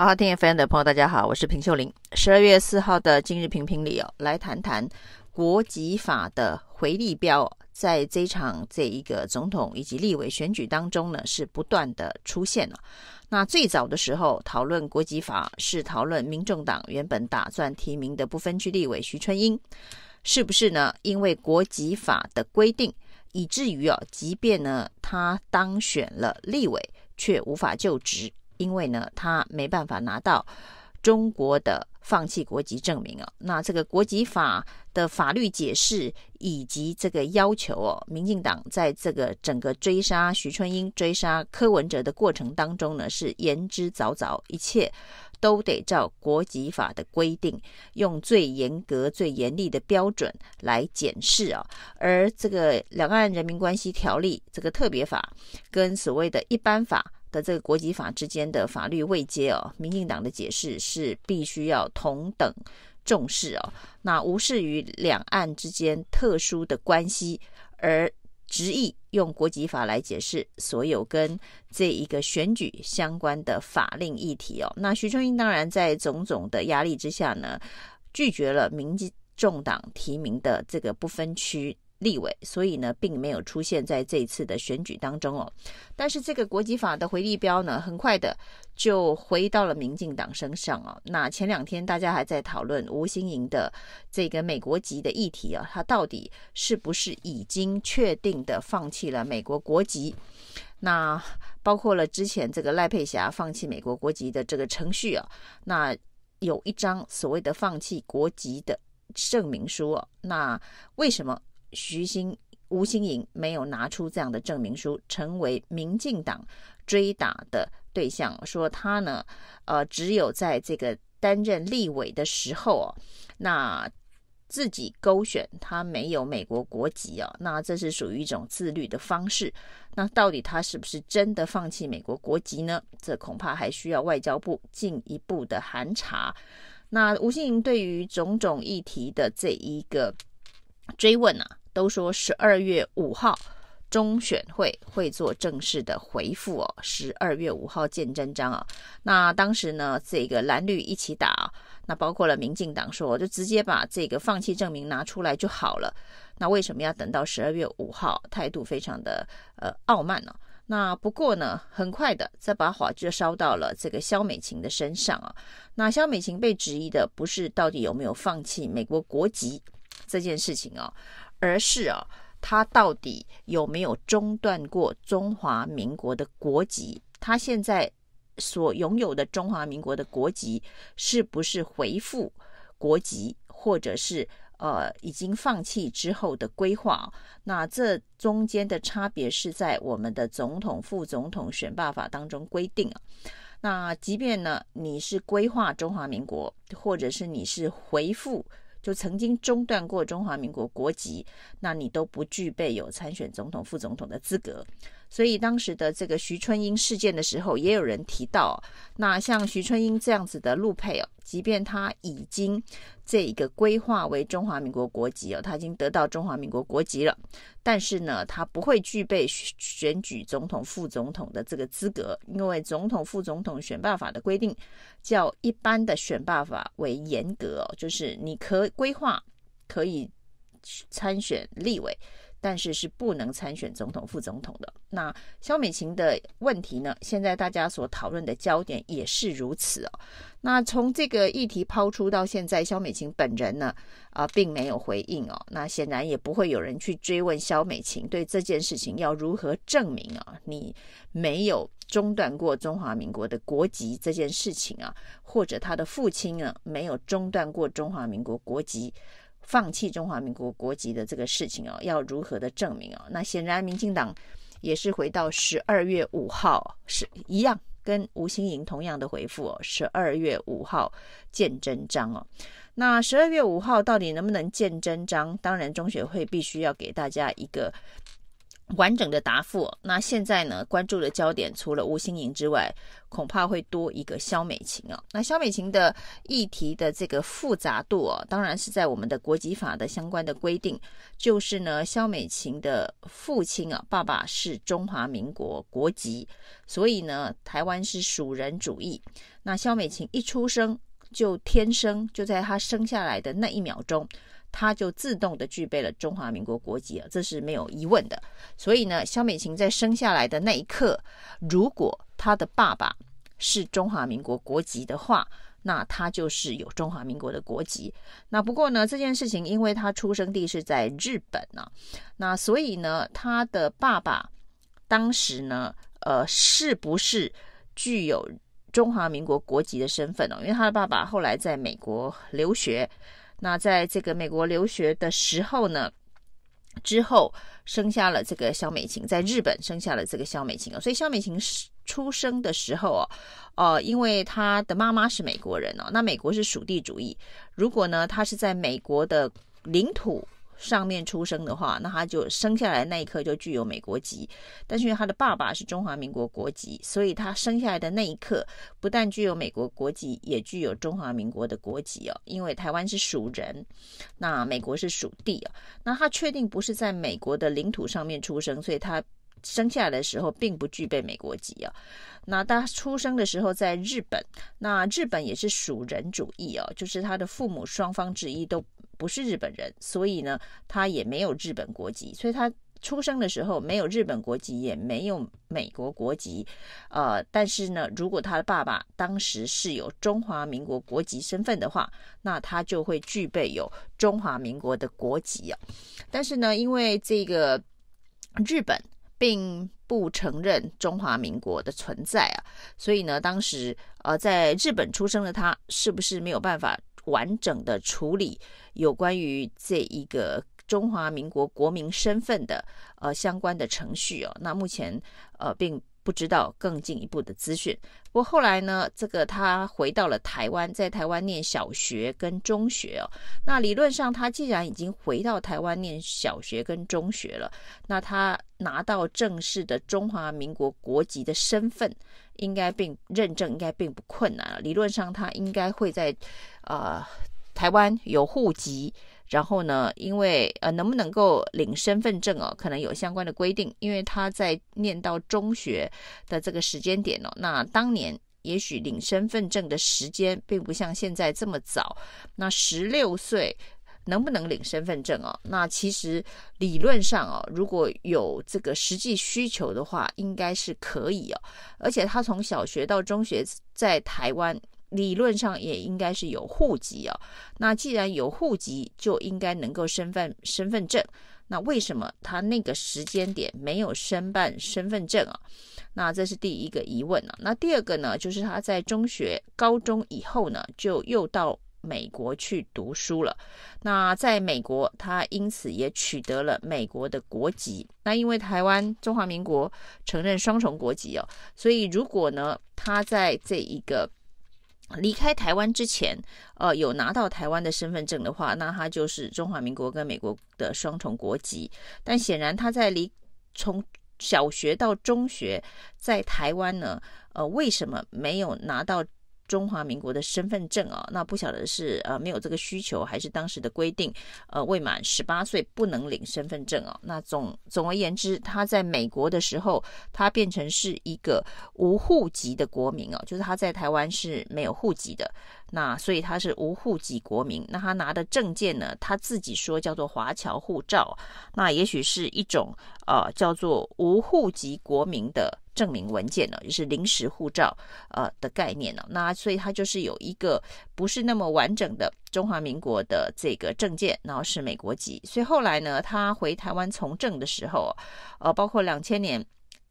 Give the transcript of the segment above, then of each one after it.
好好听 FM 的朋友，大家好，我是平秀玲。十二月四号的今日评评里哦，来谈谈国籍法的回力标，在这场这一个总统以及立委选举当中呢，是不断的出现了。那最早的时候讨论国籍法，是讨论民众党原本打算提名的不分区立委徐春英，是不是呢？因为国籍法的规定，以至于哦，即便呢他当选了立委，却无法就职。因为呢，他没办法拿到中国的放弃国籍证明啊。那这个国籍法的法律解释以及这个要求哦，民进党在这个整个追杀徐春英、追杀柯文哲的过程当中呢，是言之凿凿，一切都得照国籍法的规定，用最严格、最严厉的标准来检视啊。而这个两岸人民关系条例这个特别法跟所谓的一般法。的这个国籍法之间的法律位阶哦，民进党的解释是必须要同等重视哦，那无视于两岸之间特殊的关系，而执意用国籍法来解释所有跟这一个选举相关的法令议题哦。那徐春英当然在种种的压力之下呢，拒绝了民进众党提名的这个不分区。立委，所以呢，并没有出现在这一次的选举当中哦。但是这个国籍法的回力标呢，很快的就回到了民进党身上哦。那前两天大家还在讨论吴欣盈的这个美国籍的议题啊，他到底是不是已经确定的放弃了美国国籍？那包括了之前这个赖佩霞放弃美国国籍的这个程序啊，那有一张所谓的放弃国籍的证明书哦。那为什么？徐新吴欣颖没有拿出这样的证明书，成为民进党追打的对象。说他呢，呃，只有在这个担任立委的时候哦，那自己勾选他没有美国国籍哦，那这是属于一种自律的方式。那到底他是不是真的放弃美国国籍呢？这恐怕还需要外交部进一步的函查。那吴欣颖对于种种议题的这一个追问啊。都说十二月五号中选会会做正式的回复哦，十二月五号见真章啊。那当时呢，这个蓝绿一起打啊，那包括了民进党说，就直接把这个放弃证明拿出来就好了。那为什么要等到十二月五号？态度非常的呃傲慢呢、那不过呢，很快的这把火就烧到了这个萧美琴的身上啊。那萧美琴被质疑的不是到底有没有放弃美国国籍这件事情啊。而是啊，他到底有没有中断过中华民国的国籍？他现在所拥有的中华民国的国籍，是不是回复国籍，或者是呃已经放弃之后的规划？那这中间的差别是在我们的总统、副总统选罢法当中规定啊。那即便呢，你是归化中华民国，或者是你是回复。就曾经中断过中华民国国籍，那你都不具备有参选总统、副总统的资格。所以当时的这个徐春英事件的时候，也有人提到，那像徐春英这样子的陆配哦，即便他已经这一个规划为中华民国国籍哦，他已经得到中华民国国籍了，但是呢，他不会具备选举总统、副总统的这个资格，因为总统、副总统选办法的规定较一般的选办法为严格哦，就是你可规划可以参选立委。但是是不能参选总统、副总统的。那萧美琴的问题呢？现在大家所讨论的焦点也是如此哦。那从这个议题抛出到现在，萧美琴本人呢，啊、呃，并没有回应哦。那显然也不会有人去追问萧美琴对这件事情要如何证明啊？你没有中断过中华民国的国籍这件事情啊，或者他的父亲呢，没有中断过中华民国国籍。放弃中华民国国籍的这个事情哦，要如何的证明哦？那显然，民进党也是回到十二月五号是一样，跟吴欣盈同样的回复哦。十二月五号见真章哦。那十二月五号到底能不能见真章？当然，中学会必须要给大家一个完整的答复。那现在呢，关注的焦点除了吴欣盈之外，恐怕会多一个萧美琴啊。那萧美琴的议题的这个复杂度啊，当然是在我们的国籍法的相关的规定，就是呢，萧美琴的父亲啊，爸爸是中华民国国籍，所以呢，台湾是属人主义。那萧美琴一出生就天生就在她生下来的那一秒钟。他就自动的具备了中华民国国籍了，这是没有疑问的。所以呢，萧美琴在生下来的那一刻，如果他的爸爸是中华民国国籍的话，那他就是有中华民国的国籍。那不过呢，这件事情因为他出生地是在日本呢、啊，那所以呢，他的爸爸当时呢，呃，是不是具有中华民国国籍的身份呢、哦？因为他的爸爸后来在美国留学。那在这个美国留学的时候呢，之后生下了这个萧美琴，在日本生下了这个萧美琴哦，所以萧美琴出生的时候哦，呃，因为她的妈妈是美国人哦，那美国是属地主义，如果呢，她是在美国的领土。上面出生的话，那他就生下来那一刻就具有美国籍。但是因为他的爸爸是中华民国国籍，所以他生下来的那一刻不但具有美国国籍，也具有中华民国的国籍哦。因为台湾是属人，那美国是属地哦。那他确定不是在美国的领土上面出生，所以他生下来的时候并不具备美国籍啊。那他出生的时候在日本，那日本也是属人主义哦，就是他的父母双方之一都。不是日本人，所以呢，他也没有日本国籍，所以他出生的时候没有日本国籍，也没有美国国籍。呃，但是呢，如果他的爸爸当时是有中华民国国籍身份的话，那他就会具备有中华民国的国籍啊。但是呢，因为这个日本并不承认中华民国的存在啊，所以呢，当时呃，在日本出生的他，是不是没有办法完整的处理有关于这一个中华民国国民身份的呃相关的程序哦，那目前呃并不知道更进一步的资讯。不过后来呢，这个他回到了台湾，在台湾念小学跟中学哦。那理论上，他既然已经回到台湾念小学跟中学了，那他拿到正式的中华民国国籍的身份，应该并认证应该并不困难。理论上，他应该会在呃台湾有户籍。然后呢，因为呃，能不能够领身份证哦，可能有相关的规定。因为他在念到中学的这个时间点哦，那当年也许领身份证的时间并不像现在这么早。那十六岁能不能领身份证哦？那其实理论上哦，如果有这个实际需求的话，应该是可以哦。而且他从小学到中学在台湾。理论上也应该是有户籍哦。那既然有户籍，就应该能够申办身份证。那为什么他那个时间点没有申办身份证啊？那这是第一个疑问啊。那第二个呢，就是他在中学、高中以后呢，就又到美国去读书了。那在美国，他因此也取得了美国的国籍。那因为台湾中华民国承认双重国籍哦，所以如果呢，他在这一个离开台湾之前，呃，有拿到台湾的身份证的话，那他就是中华民国跟美国的双重国籍。但显然他在离从小学到中学在台湾呢，呃，为什么没有拿到？中华民国的身份证哦，那不晓得是呃没有这个需求，还是当时的规定，呃未满十八岁不能领身份证哦。那总总而言之，他在美国的时候，他变成是一个无户籍的国民哦，就是他在台湾是没有户籍的。那所以他是无户籍国民。那他拿的证件呢，他自己说叫做华侨护照，那也许是一种呃叫做无户籍国民的。证明文件呢，就是临时护照呃的概念呢，那所以它就是有一个不是那么完整的中华民国的这个证件，然后是美国籍。所以后来呢，他回台湾从政的时候，呃，包括两千年，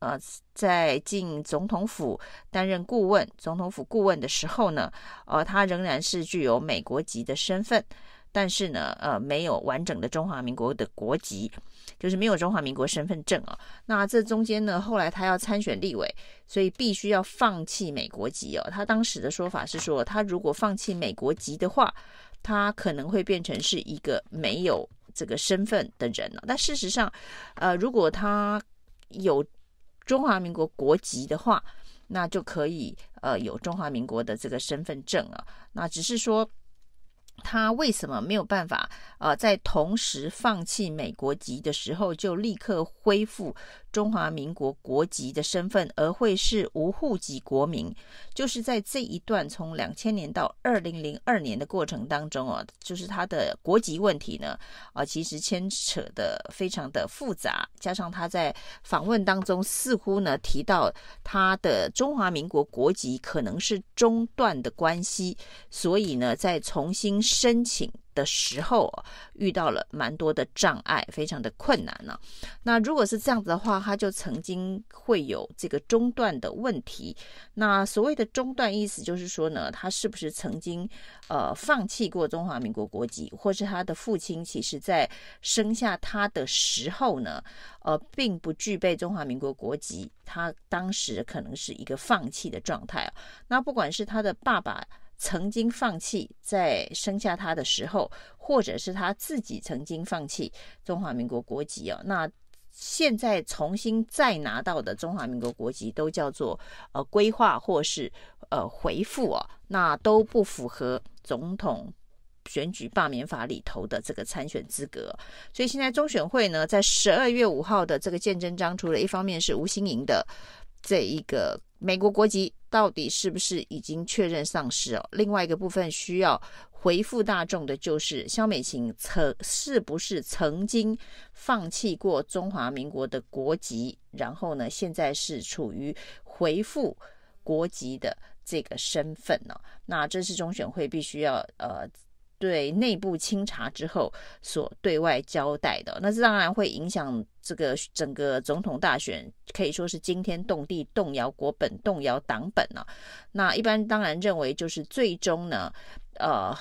呃，在进总统府担任顾问，总统府顾问的时候呢，呃，他仍然是具有美国籍的身份，但是呢，呃，没有完整的中华民国的国籍。就是没有中华民国身份证啊，那这中间呢，后来他要参选立委，所以必须要放弃美国籍哦。他当时的说法是说，他如果放弃美国籍的话，他可能会变成是一个没有这个身份的人了。但事实上，呃，如果他有中华民国国籍的话，那就可以呃有中华民国的这个身份证啊。那只是说。他为什么没有办法呃在同时放弃美国籍的时候就立刻恢复中华民国国籍的身份，而会是无户籍国民？就是在这一段从两千年到二零零二年的过程当中啊，就是他的国籍问题呢啊，其实牵扯的非常的复杂，加上他在访问当中似乎呢提到他的中华民国国籍可能是中断的关系，所以呢再重新。申请的时候遇到了蛮多的障碍，非常的困难呢、那如果是这样子的话，他就曾经会有这个中断的问题。那所谓的中断意思就是说呢，他是不是曾经呃放弃过中华民国国籍，或是他的父亲其实在生下他的时候呢，呃，并不具备中华民国国籍，他当时可能是一个放弃的状态。那不管是他的爸爸。曾经放弃在生下他的时候，或者是他自己曾经放弃中华民国国籍哦，那现在重新再拿到的中华民国国籍都叫做呃归化或是呃回复哦，那都不符合总统选举罢免法里头的这个参选资格，所以现在中选会呢，在十二月五号的这个见真章，除了一方面是吴欣盈的这一个。美国国籍到底是不是已经确认上市哦？另外一个部分需要回复大众的就是肖美琴曾是不是曾经放弃过中华民国的国籍，然后呢，现在是处于回复国籍的这个身份呢？那这次中选会必须要呃。对内部清查之后所对外交代的，那这当然会影响这个整个总统大选，可以说是惊天动地，动摇国本，动摇党本了。那一般当然认为，就是最终呢，呃，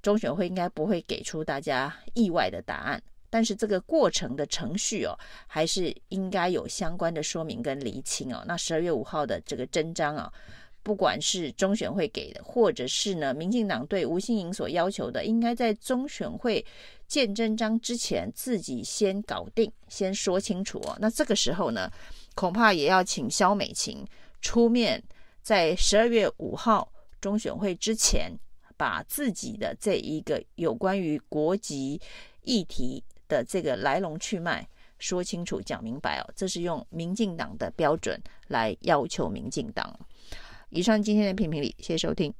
中选会应该不会给出大家意外的答案，但是这个过程的程序哦，还是应该有相关的说明跟厘清哦。那十二月五号的这个真章啊。不管是中选会给的，或者是呢，民进党对吴欣盈所要求的，应该在中选会见真章之前自己先搞定，先说清楚哦。那这个时候呢，恐怕也要请萧美琴出面，在十二月五号中选会之前，把自己的这一个有关于国籍议题的这个来龙去脉说清楚、讲明白哦。这是用民进党的标准来要求民进党。以上今天的评评理，谢谢收听。